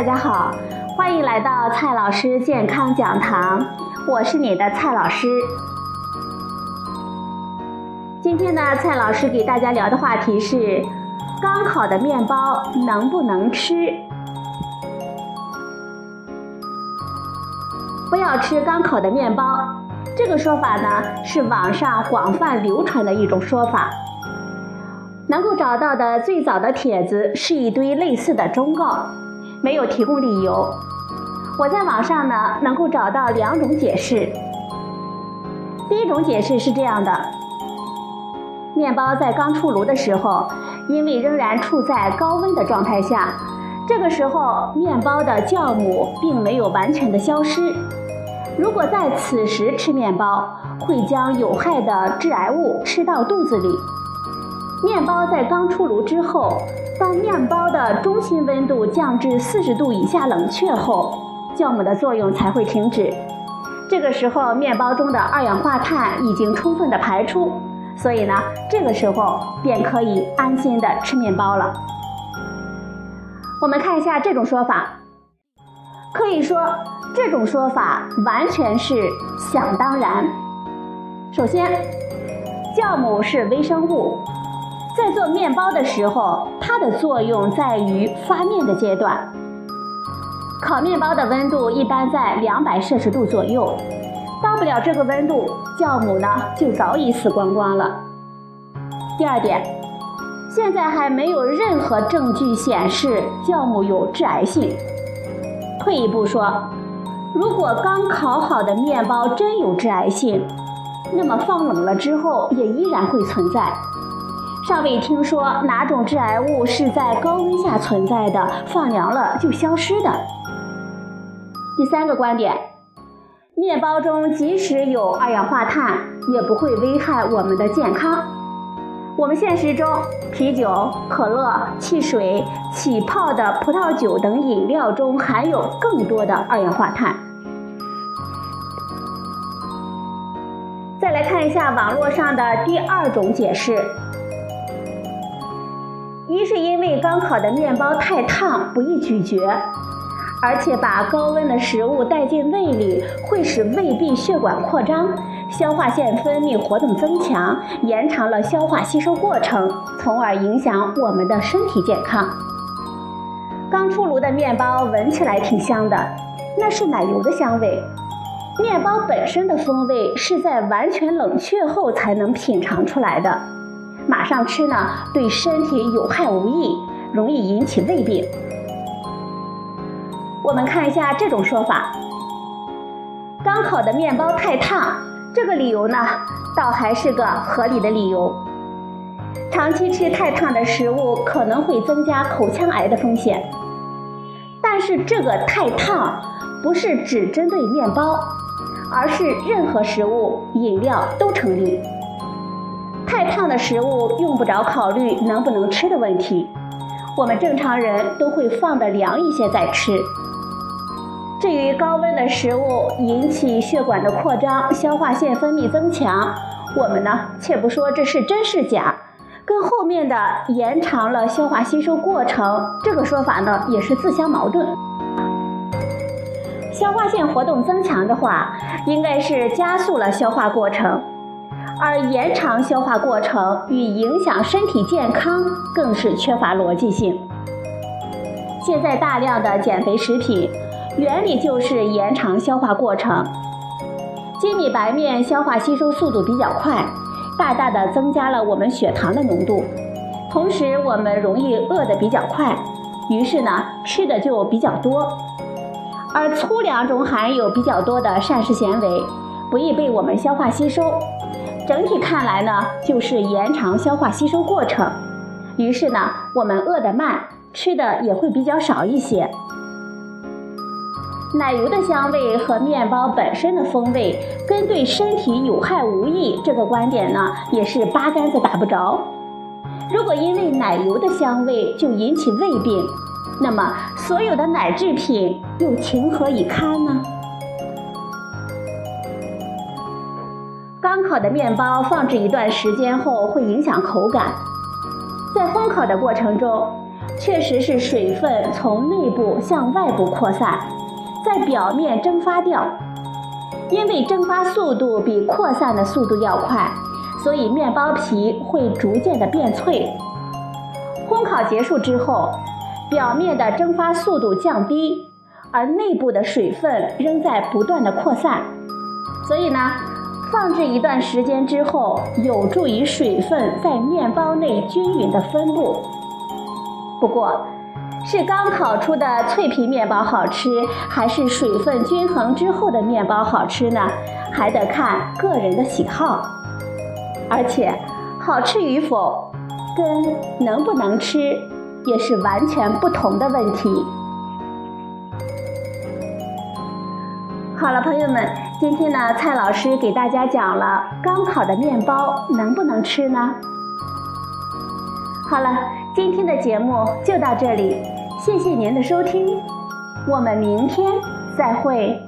大家好，欢迎来到蔡老师健康讲堂，我是你的蔡老师。今天呢，蔡老师给大家聊的话题是：刚烤的面包能不能吃？不要吃刚烤的面包，这个说法呢是网上广泛流传的一种说法。能够找到的最早的帖子是一堆类似的忠告，没有提供理由。我在网上呢能够找到两种解释。第一种解释是这样的：面包在刚出炉的时候，因为仍然处在高温的状态下，这个时候面包的酵母并没有完全的消失。如果在此时吃面包，会将有害的致癌物吃到肚子里。面包在刚出炉之后，当面包的中心温度降至四十度以下冷却后，酵母的作用才会停止。这个时候，面包中的二氧化碳已经充分的排出，所以呢，这个时候便可以安心的吃面包了。我们看一下这种说法，可以说这种说法完全是想当然。首先，酵母是微生物。做面包的时候，它的作用在于发面的阶段。烤面包的温度一般在两百摄氏度左右，到不了这个温度，酵母呢就早已死光光了。第二点，现在还没有任何证据显示酵母有致癌性。退一步说，如果刚烤好的面包真有致癌性，那么放冷了之后也依然会存在。尚未听说哪种致癌物是在高温下存在的，放凉了就消失的。第三个观点，面包中即使有二氧化碳，也不会危害我们的健康。我们现实中，啤酒、可乐、汽水、起泡的葡萄酒等饮料中含有更多的二氧化碳。再来看一下网络上的第二种解释。一是因为刚烤的面包太烫，不易咀嚼，而且把高温的食物带进胃里，会使胃壁血管扩张，消化腺分泌活动增强，延长了消化吸收过程，从而影响我们的身体健康。刚出炉的面包闻起来挺香的，那是奶油的香味。面包本身的风味是在完全冷却后才能品尝出来的。马上吃呢，对身体有害无益，容易引起胃病。我们看一下这种说法：刚烤的面包太烫，这个理由呢，倒还是个合理的理由。长期吃太烫的食物可能会增加口腔癌的风险，但是这个太烫不是只针对面包，而是任何食物、饮料都成立。太烫的食物用不着考虑能不能吃的问题，我们正常人都会放的凉一些再吃。至于高温的食物引起血管的扩张、消化腺分泌增强，我们呢且不说这是真是假，跟后面的延长了消化吸收过程这个说法呢也是自相矛盾。消化腺活动增强的话，应该是加速了消化过程。而延长消化过程与影响身体健康更是缺乏逻辑性。现在大量的减肥食品，原理就是延长消化过程。精米白面消化吸收速度比较快，大大的增加了我们血糖的浓度，同时我们容易饿得比较快，于是呢吃的就比较多。而粗粮中含有比较多的膳食纤维，不易被我们消化吸收。整体看来呢，就是延长消化吸收过程，于是呢，我们饿得慢，吃的也会比较少一些。奶油的香味和面包本身的风味，跟对身体有害无益这个观点呢，也是八竿子打不着。如果因为奶油的香味就引起胃病，那么所有的奶制品又情何以堪呢？刚烤的面包放置一段时间后会影响口感，在烘烤的过程中，确实是水分从内部向外部扩散，在表面蒸发掉。因为蒸发速度比扩散的速度要快，所以面包皮会逐渐的变脆。烘烤结束之后，表面的蒸发速度降低，而内部的水分仍在不断的扩散，所以呢，放置一段时间之后，有助于水分在面包内均匀的分布。不过，是刚烤出的脆皮面包好吃，还是水分均衡之后的面包好吃呢？还得看个人的喜好。而且，好吃与否，跟能不能吃也是完全不同的问题。好了，朋友们，今天呢，蔡老师给大家讲了刚烤的面包能不能吃呢？好了。今天的节目就到这里，谢谢您的收听，我们明天再会。